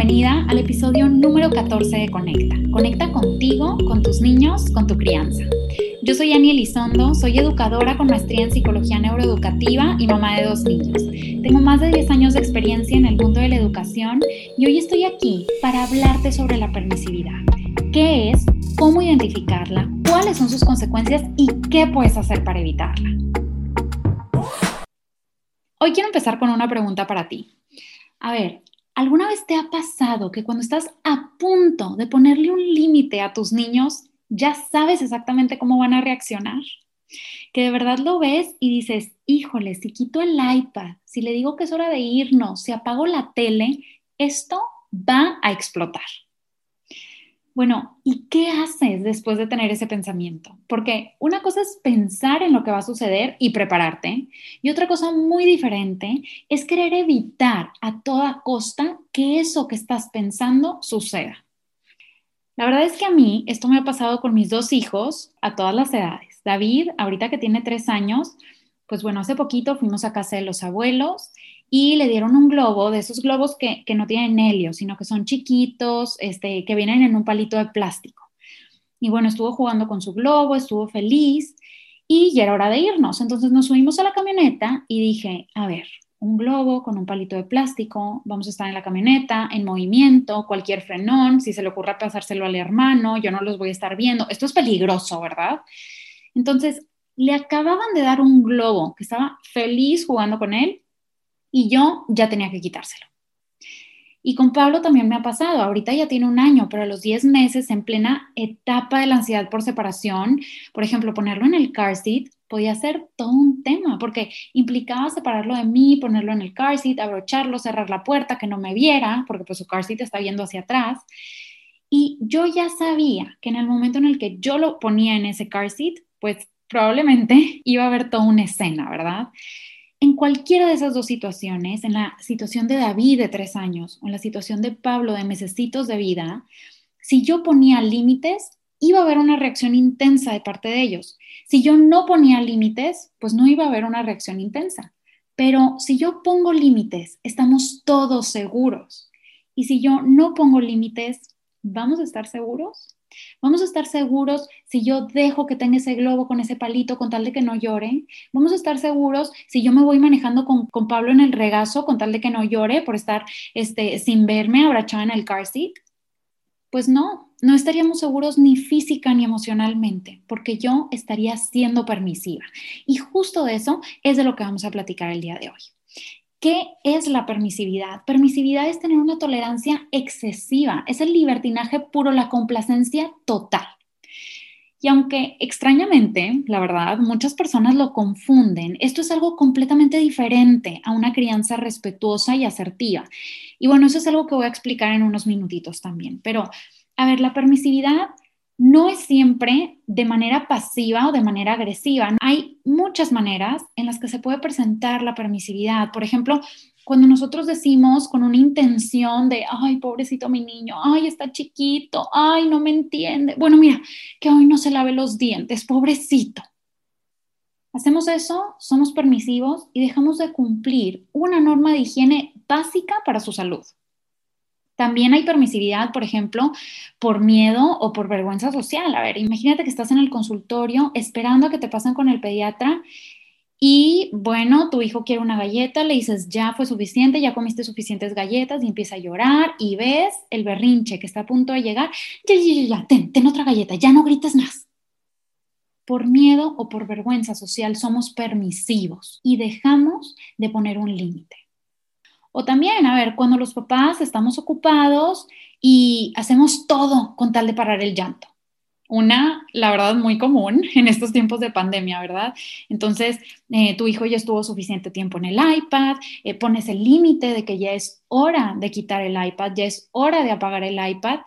bienvenida al episodio número 14 de Conecta. Conecta contigo, con tus niños, con tu crianza. Yo soy Ani Elizondo, soy educadora con maestría en psicología neuroeducativa y mamá de dos niños. Tengo más de 10 años de experiencia en el mundo de la educación y hoy estoy aquí para hablarte sobre la permisividad. ¿Qué es? ¿Cómo identificarla? ¿Cuáles son sus consecuencias? ¿Y qué puedes hacer para evitarla? Hoy quiero empezar con una pregunta para ti. A ver, ¿alguna vez te ha pasado que cuando estás a punto de ponerle un límite a tus niños, ya sabes exactamente cómo van a reaccionar? Que de verdad lo ves y dices, híjole, si quito el iPad, si le digo que es hora de irnos, si apago la tele, esto va a explotar. Bueno, ¿y qué haces después de tener ese pensamiento? Porque una cosa es pensar en lo que va a suceder y prepararte, y otra cosa muy diferente es querer evitar a toda costa que eso que estás pensando suceda. La verdad es que a mí esto me ha pasado con mis dos hijos a todas las edades. David, ahorita que tiene tres años, pues bueno, hace poquito fuimos a casa de los abuelos y le dieron un globo, de esos globos que, no tienen helio, sino que son chiquitos, este, que vienen en un palito de plástico. Y bueno, estuvo jugando con su globo, estuvo feliz y ya era hora de irnos. Entonces nos subimos a la camioneta y dije, a ver, un globo con un palito de plástico, vamos a estar en la camioneta, en movimiento, cualquier frenón, si se le ocurra pasárselo al hermano, yo no los voy a estar viendo. Esto es peligroso, ¿verdad? Entonces, le acababan de dar un globo que estaba feliz jugando con él y yo ya tenía que quitárselo. Y con Pablo también me ha pasado, ahorita ya tiene un año, pero a los 10 meses, en plena etapa de la ansiedad por separación, por ejemplo, ponerlo en el car seat podía ser todo un tema, porque implicaba separarlo de mí, ponerlo en el car seat, abrocharlo, cerrar la puerta, que no me viera, porque pues su car seat está viendo hacia atrás. Y yo ya sabía que en el momento en el que yo lo ponía en ese car seat, pues probablemente iba a haber toda una escena, ¿verdad? En cualquiera de esas dos situaciones, en la situación de David de tres años o en la situación de Pablo de mesecitos de vida, si yo ponía límites, iba a haber una reacción intensa de parte de ellos. Si yo no ponía límites, pues no iba a haber una reacción intensa. Pero si yo pongo límites, estamos todos seguros. Y si yo no pongo límites, ¿vamos a estar seguros? Vamos a estar seguros si yo dejo que tenga ese globo con ese palito con tal de que no llore. Vamos a estar seguros si yo me voy manejando con, Pablo en el regazo con tal de que no llore por estar este, sin verme abrazada en el car seat. Pues no, no estaríamos seguros ni física ni emocionalmente, porque yo estaría siendo permisiva. Y justo de eso es de lo que vamos a platicar el día de hoy. ¿Qué es la permisividad? Permisividad es tener una tolerancia excesiva, es el libertinaje puro, la complacencia total. Y aunque extrañamente, la verdad, muchas personas lo confunden, esto es algo completamente diferente a una crianza respetuosa y asertiva. Y bueno, eso es algo que voy a explicar en unos minutitos también. Pero, a ver, la permisividad no es siempre de manera pasiva o de manera agresiva. Hay muchas maneras en las que se puede presentar la permisividad. Por ejemplo, cuando nosotros decimos con una intención de, ay, pobrecito mi niño, ay, está chiquito, ay, no me entiende. Bueno, mira, que hoy no se lave los dientes, pobrecito. Hacemos eso, somos permisivos y dejamos de cumplir una norma de higiene básica para su salud. También hay permisividad, por ejemplo, por miedo o por vergüenza social. A ver, imagínate que estás en el consultorio esperando a que te pasen con el pediatra y bueno, tu hijo quiere una galleta, le dices, ya fue suficiente, ya comiste suficientes galletas y empieza a llorar y ves el berrinche que está a punto de llegar, ya, ya, ya, ya, ten, ten otra galleta, ya no grites más. Por miedo o por vergüenza social somos permisivos y dejamos de poner un límite. O también, a ver, cuando los papás estamos ocupados y hacemos todo con tal de parar el llanto. Una, la verdad, muy común en estos tiempos de pandemia, ¿verdad? Entonces, eh, tu hijo ya estuvo suficiente tiempo en el iPad, eh, pones el límite de que ya es hora de quitar el iPad, ya es hora de apagar el iPad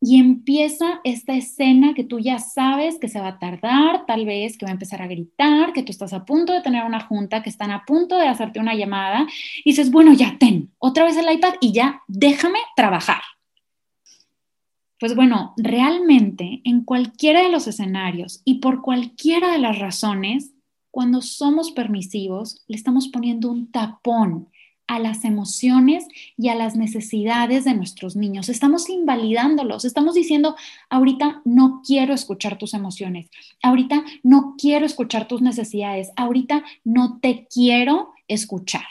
y empieza esta escena que tú ya sabes que se va a tardar, tal vez que va a empezar a gritar, que tú estás a punto de tener una junta, que están a punto de hacerte una llamada, y dices, bueno, ya ten otra vez el iPad y ya déjame trabajar. Pues bueno, realmente en cualquiera de los escenarios y por cualquiera de las razones, cuando somos permisivos, le estamos poniendo un tapón a las emociones y a las necesidades de nuestros niños. Estamos invalidándolos, estamos diciendo, ahorita no quiero escuchar tus emociones, ahorita no quiero escuchar tus necesidades, ahorita no te quiero escuchar.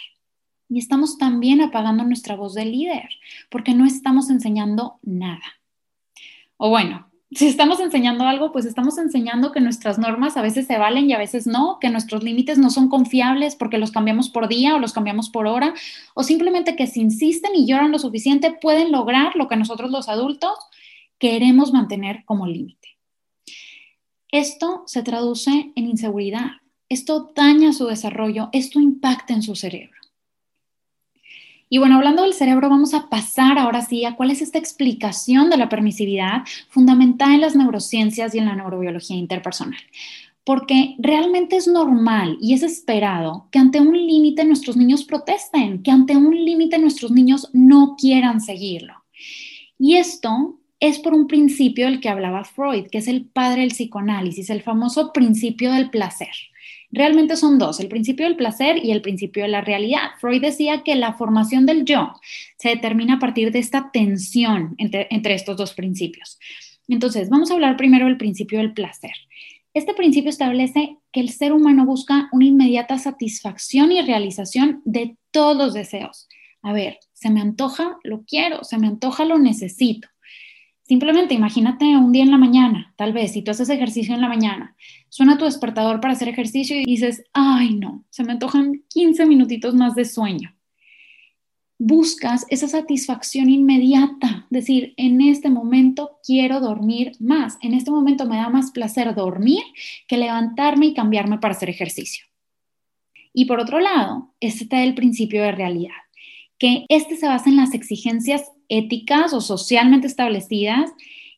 Y estamos también apagando nuestra voz de líder, porque no estamos enseñando nada. O bueno, si estamos enseñando algo, pues estamos enseñando que nuestras normas a veces se valen y a veces no, que nuestros límites no son confiables porque los cambiamos por día o los cambiamos por hora, o simplemente que si insisten y lloran lo suficiente pueden lograr lo que nosotros los adultos queremos mantener como límite. Esto se traduce en inseguridad, esto daña su desarrollo, esto impacta en su cerebro. Y bueno, hablando del cerebro, vamos a pasar ahora sí a cuál es esta explicación de la permisividad fundamentada en las neurociencias y en la neurobiología interpersonal. Porque realmente es normal y es esperado que ante un límite nuestros niños protesten, que ante un límite nuestros niños no quieran seguirlo. Y esto es por un principio del que hablaba Freud, que es el padre del psicoanálisis, el famoso principio del placer. Realmente son dos, el principio del placer y el principio de la realidad. Freud decía que la formación del yo se determina a partir de esta tensión entre, estos dos principios. Entonces, vamos a hablar primero del principio del placer. Este principio establece que el ser humano busca una inmediata satisfacción y realización de todos los deseos. A ver, se me antoja, lo quiero, se me antoja, lo necesito. Simplemente imagínate un día en la mañana, tal vez, si tú haces ejercicio en la mañana, suena tu despertador para hacer ejercicio y dices, ay no, se me antojan 15 minutitos más de sueño. Buscas esa satisfacción inmediata, decir, en este momento quiero dormir más, en este momento me da más placer dormir que levantarme y cambiarme para hacer ejercicio. Y por otro lado, este está el principio de realidad que este se basa en las exigencias éticas o socialmente establecidas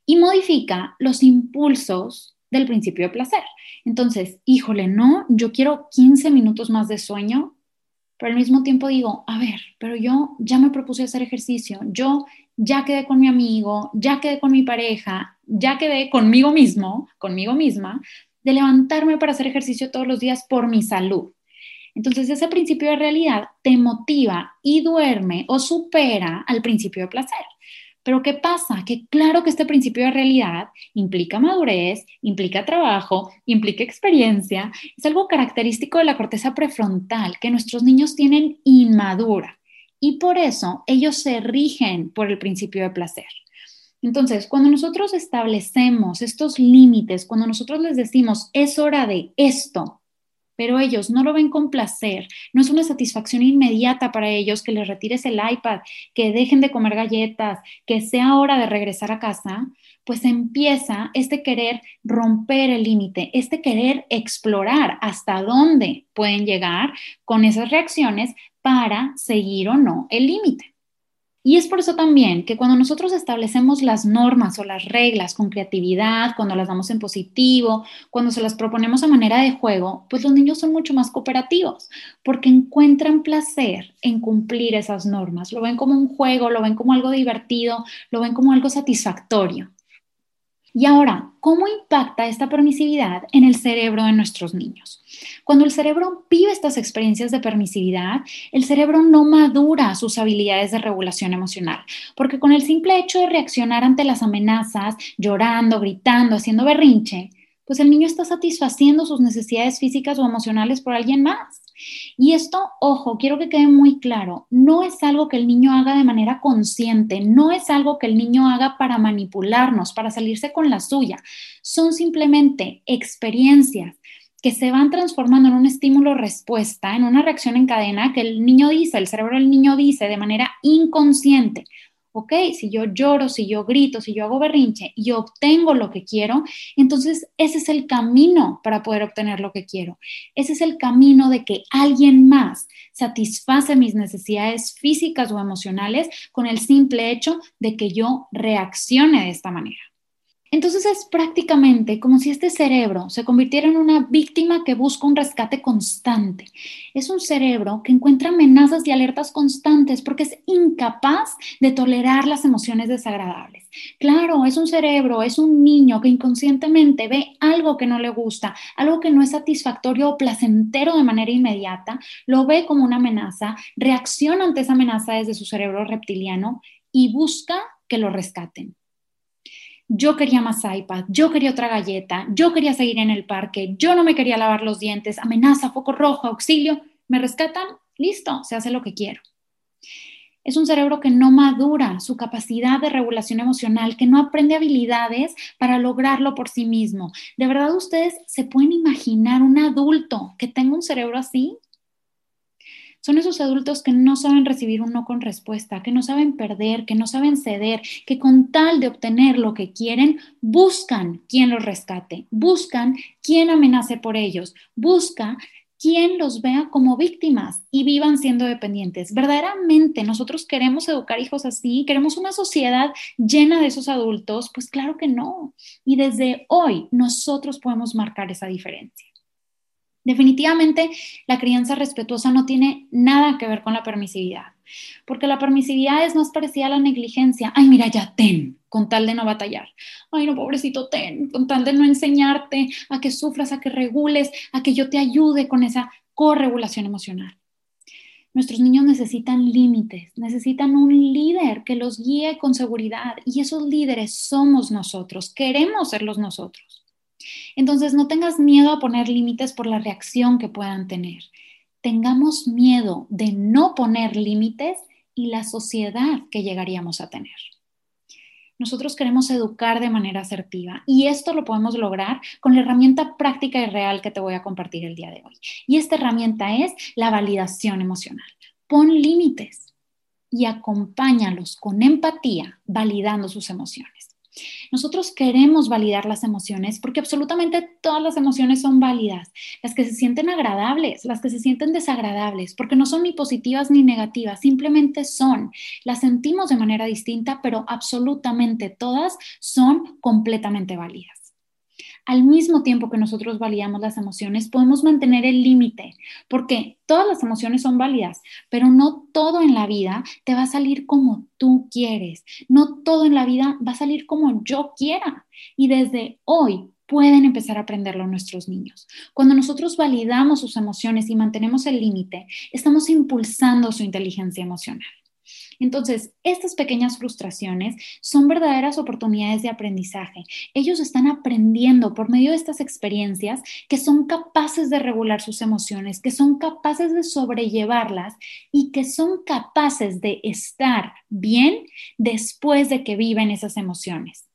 y modifica los impulsos del principio de placer. Entonces, híjole, no, yo quiero 15 minutos más de sueño, pero al mismo tiempo digo, a ver, pero yo ya me propuse hacer ejercicio, yo ya quedé con mi amigo, ya quedé con mi pareja, ya quedé conmigo mismo, conmigo misma, de levantarme para hacer ejercicio todos los días por mi salud. Entonces ese principio de realidad te motiva y duerme o supera al principio de placer. Pero ¿qué pasa? Que claro que este principio de realidad implica madurez, implica trabajo, implica experiencia, es algo característico de la corteza prefrontal que nuestros niños tienen inmadura y por eso ellos se rigen por el principio de placer. Entonces, cuando nosotros establecemos estos límites, cuando nosotros les decimos, es hora de esto, pero ellos no lo ven con placer, no es una satisfacción inmediata para ellos que les retires el iPad, que dejen de comer galletas, que sea hora de regresar a casa, pues empieza este querer romper el límite, este querer explorar hasta dónde pueden llegar con esas reacciones para seguir o no el límite. Y es por eso también que cuando nosotros establecemos las normas o las reglas con creatividad, cuando las damos en positivo, cuando se las proponemos a manera de juego, pues los niños son mucho más cooperativos porque encuentran placer en cumplir esas normas. Lo ven como un juego, lo ven como algo divertido, lo ven como algo satisfactorio. Y ahora, ¿cómo impacta esta permisividad en el cerebro de nuestros niños? Cuando el cerebro vive estas experiencias de permisividad, el cerebro no madura sus habilidades de regulación emocional, porque con el simple hecho de reaccionar ante las amenazas, llorando, gritando, haciendo berrinche, pues el niño está satisfaciendo sus necesidades físicas o emocionales por alguien más. Y esto, ojo, quiero que quede muy claro, no es algo que el niño haga de manera consciente, no es algo que el niño haga para manipularnos, para salirse con la suya. Son simplemente experiencias que se van transformando en un estímulo-respuesta, en una reacción en cadena que el niño dice, el cerebro del niño dice de manera inconsciente ok, si yo lloro, si yo grito, si yo hago berrinche y obtengo lo que quiero, entonces ese es el camino para poder obtener lo que quiero. Ese es el camino de que alguien más satisface mis necesidades físicas o emocionales con el simple hecho de que yo reaccione de esta manera. Entonces es prácticamente como si este cerebro se convirtiera en una víctima que busca un rescate constante. Es un cerebro que encuentra amenazas y alertas constantes porque es incapaz de tolerar las emociones desagradables. Claro, es un cerebro, es un niño que inconscientemente ve algo que no le gusta, algo que no es satisfactorio o placentero de manera inmediata, lo ve como una amenaza, reacciona ante esa amenaza desde su cerebro reptiliano y busca que lo rescaten yo quería más iPad, yo quería otra galleta, yo quería seguir en el parque, yo no me quería lavar los dientes, amenaza, foco rojo, auxilio, me rescatan, listo, se hace lo que quiero. Es un cerebro que no madura su capacidad de regulación emocional, que no aprende habilidades para lograrlo por sí mismo. ¿De verdad ustedes se pueden imaginar un adulto que tenga un cerebro así? Son esos adultos que no saben recibir un no con respuesta, que no saben perder, que no saben ceder, que con tal de obtener lo que quieren, buscan quien los rescate, buscan quien amenace por ellos, busca quien los vea como víctimas y vivan siendo dependientes. Verdaderamente nosotros queremos educar hijos así, queremos una sociedad llena de esos adultos, pues claro que no. Y desde hoy nosotros podemos marcar esa diferencia. Definitivamente, la crianza respetuosa no tiene nada que ver con la permisividad, porque la permisividad es más parecida a la negligencia. Ay, mira, ya ten, con tal de no batallar. Ay, no, pobrecito, ten, con tal de no enseñarte a que sufras, a que regules, a que yo te ayude con esa corregulación emocional. Nuestros niños necesitan límites, necesitan un líder que los guíe con seguridad y esos líderes somos nosotros, queremos serlos nosotros. Entonces, no tengas miedo a poner límites por la reacción que puedan tener. Tengamos miedo de no poner límites y la sociedad que llegaríamos a tener. Nosotros queremos educar de manera asertiva y esto lo podemos lograr con la herramienta práctica y real que te voy a compartir el día de hoy. Y esta herramienta es la validación emocional. Pon límites y acompáñalos con empatía, validando sus emociones. Nosotros queremos validar las emociones porque absolutamente todas las emociones son válidas, las que se sienten agradables, las que se sienten desagradables, porque no son ni positivas ni negativas, simplemente son. Las sentimos de manera distinta, pero absolutamente todas son completamente válidas. Al mismo tiempo que nosotros validamos las emociones, podemos mantener el límite, porque todas las emociones son válidas, pero no todo en la vida te va a salir como tú quieres, no todo en la vida va a salir como yo quiera. Y desde hoy pueden empezar a aprenderlo nuestros niños. Cuando nosotros validamos sus emociones y mantenemos el límite, estamos impulsando su inteligencia emocional. Entonces, estas pequeñas frustraciones son verdaderas oportunidades de aprendizaje. Ellos están aprendiendo por medio de estas experiencias que son capaces de regular sus emociones, que son capaces de sobrellevarlas y que son capaces de estar bien después de que viven esas emociones.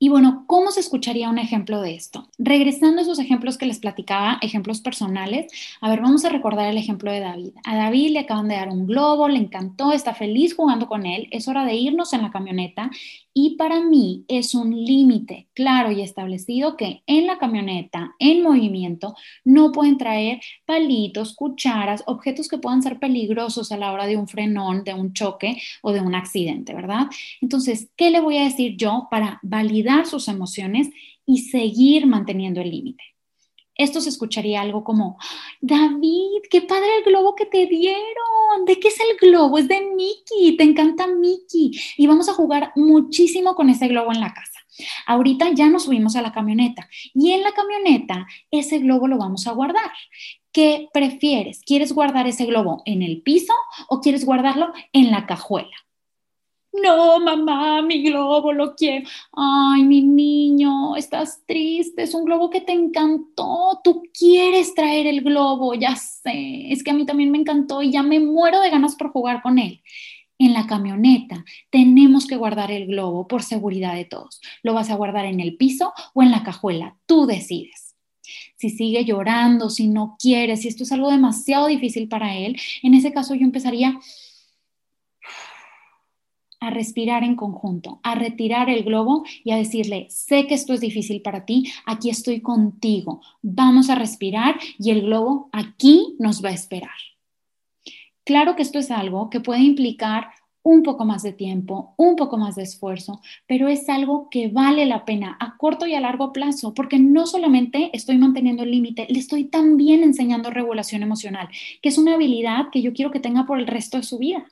Y bueno, ¿cómo se escucharía un ejemplo de esto? Regresando a esos ejemplos que les platicaba, ejemplos personales, a ver, vamos a recordar el ejemplo de David. A David le acaban de dar un globo, le encantó, está feliz jugando con él, es hora de irnos en la camioneta y para mí es un límite claro y establecido que en la camioneta, en movimiento, no pueden traer palitos, cucharas, objetos que puedan ser peligrosos a la hora de un frenón, de un choque o de un accidente, ¿verdad? Entonces, ¿qué le voy a decir yo para validar sus emociones y seguir manteniendo el límite? esto se escucharía algo como, David, qué padre el globo que te dieron. ¿De qué es el globo? Es de Mickey, te encanta Mickey. Y vamos a jugar muchísimo con ese globo en la casa. Ahorita ya nos subimos a la camioneta y en la camioneta ese globo lo vamos a guardar. ¿Qué prefieres? ¿Quieres guardar ese globo en el piso o quieres guardarlo en la cajuela? No, mamá, mi globo lo quiero. Ay, mi niño, estás triste. Es un globo que te encantó. Tú quieres traer el globo, ya sé. Es que a mí también me encantó y ya me muero de ganas por jugar con él. En la camioneta tenemos que guardar el globo por seguridad de todos. ¿Lo vas a guardar en el piso o en la cajuela? Tú decides. Si sigue llorando, si no quiere, si esto es algo demasiado difícil para él, en ese caso yo empezaría a respirar en conjunto, a retirar el globo y a decirle, sé que esto es difícil para ti, aquí estoy contigo, vamos a respirar y el globo aquí nos va a esperar. Claro que esto es algo que puede implicar un poco más de tiempo, un poco más de esfuerzo, pero es algo que vale la pena a corto y a largo plazo, porque no solamente estoy manteniendo el límite, le estoy también enseñando regulación emocional, que es una habilidad que yo quiero que tenga por el resto de su vida.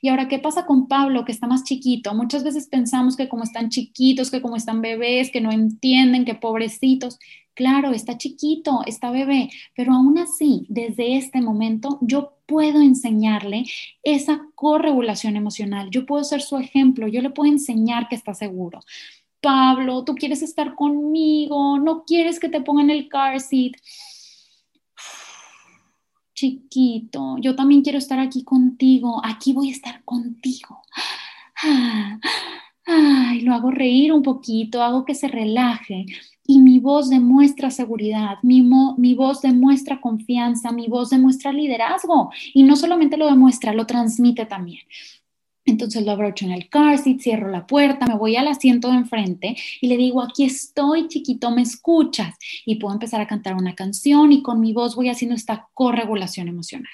Y ahora, ¿qué pasa con Pablo, que está más chiquito? Muchas veces pensamos que como están chiquitos, que como están bebés, que no entienden, que pobrecitos. Claro, está chiquito, está bebé, pero aún así, desde este momento, yo puedo enseñarle esa corregulación emocional. Yo puedo ser su ejemplo, yo le puedo enseñar que está seguro. Pablo, tú quieres estar conmigo, no quieres que te pongan el car seat. Chiquito, yo también quiero estar aquí contigo, aquí voy a estar contigo. Ay, lo hago reír un poquito, hago que se relaje y mi voz demuestra seguridad, mi, mi voz demuestra confianza, mi voz demuestra liderazgo y no solamente lo demuestra, lo transmite también. Entonces lo abrocho en el car seat, cierro la puerta, me voy al asiento de enfrente y le digo, aquí estoy, chiquito, ¿me escuchas? Y puedo empezar a cantar una canción y con mi voz voy haciendo esta corregulación emocional.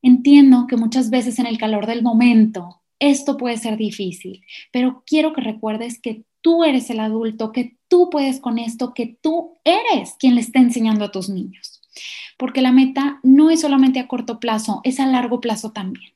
Entiendo que muchas veces en el calor del momento esto puede ser difícil, pero quiero que recuerdes que tú eres el adulto, que tú puedes con esto, que tú eres quien le está enseñando a tus niños. Porque la meta no es solamente a corto plazo, es a largo plazo también.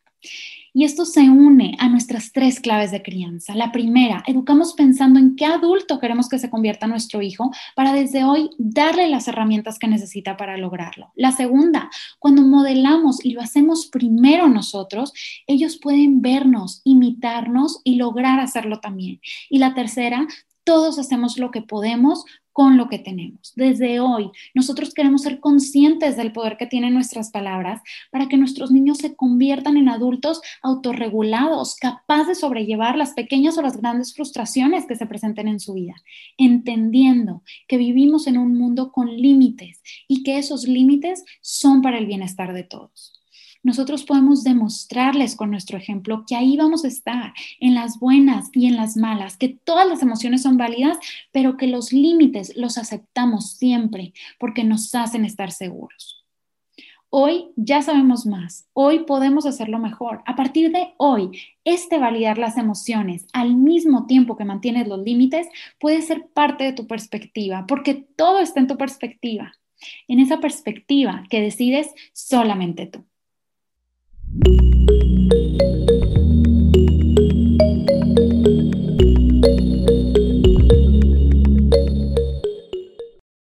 Y esto se une a nuestras tres claves de crianza. La primera, educamos pensando en qué adulto queremos que se convierta nuestro hijo para desde hoy darle las herramientas que necesita para lograrlo. La segunda, cuando modelamos y lo hacemos primero nosotros, ellos pueden vernos, imitarnos y lograr hacerlo también. Y la tercera, todos hacemos lo que podemos con lo que tenemos. Desde hoy, nosotros queremos ser conscientes del poder que tienen nuestras palabras para que nuestros niños se conviertan en adultos autorregulados, capaces de sobrellevar las pequeñas o las grandes frustraciones que se presenten en su vida, entendiendo que vivimos en un mundo con límites y que esos límites son para el bienestar de todos nosotros podemos demostrarles con nuestro ejemplo que ahí vamos a estar, en las buenas y en las malas, que todas las emociones son válidas, pero que los límites los aceptamos siempre porque nos hacen estar seguros. Hoy ya sabemos más, hoy podemos hacerlo mejor. A partir de hoy, este validar las emociones al mismo tiempo que mantienes los límites puede ser parte de tu perspectiva, porque todo está en tu perspectiva, en esa perspectiva que decides solamente tú. Thank you.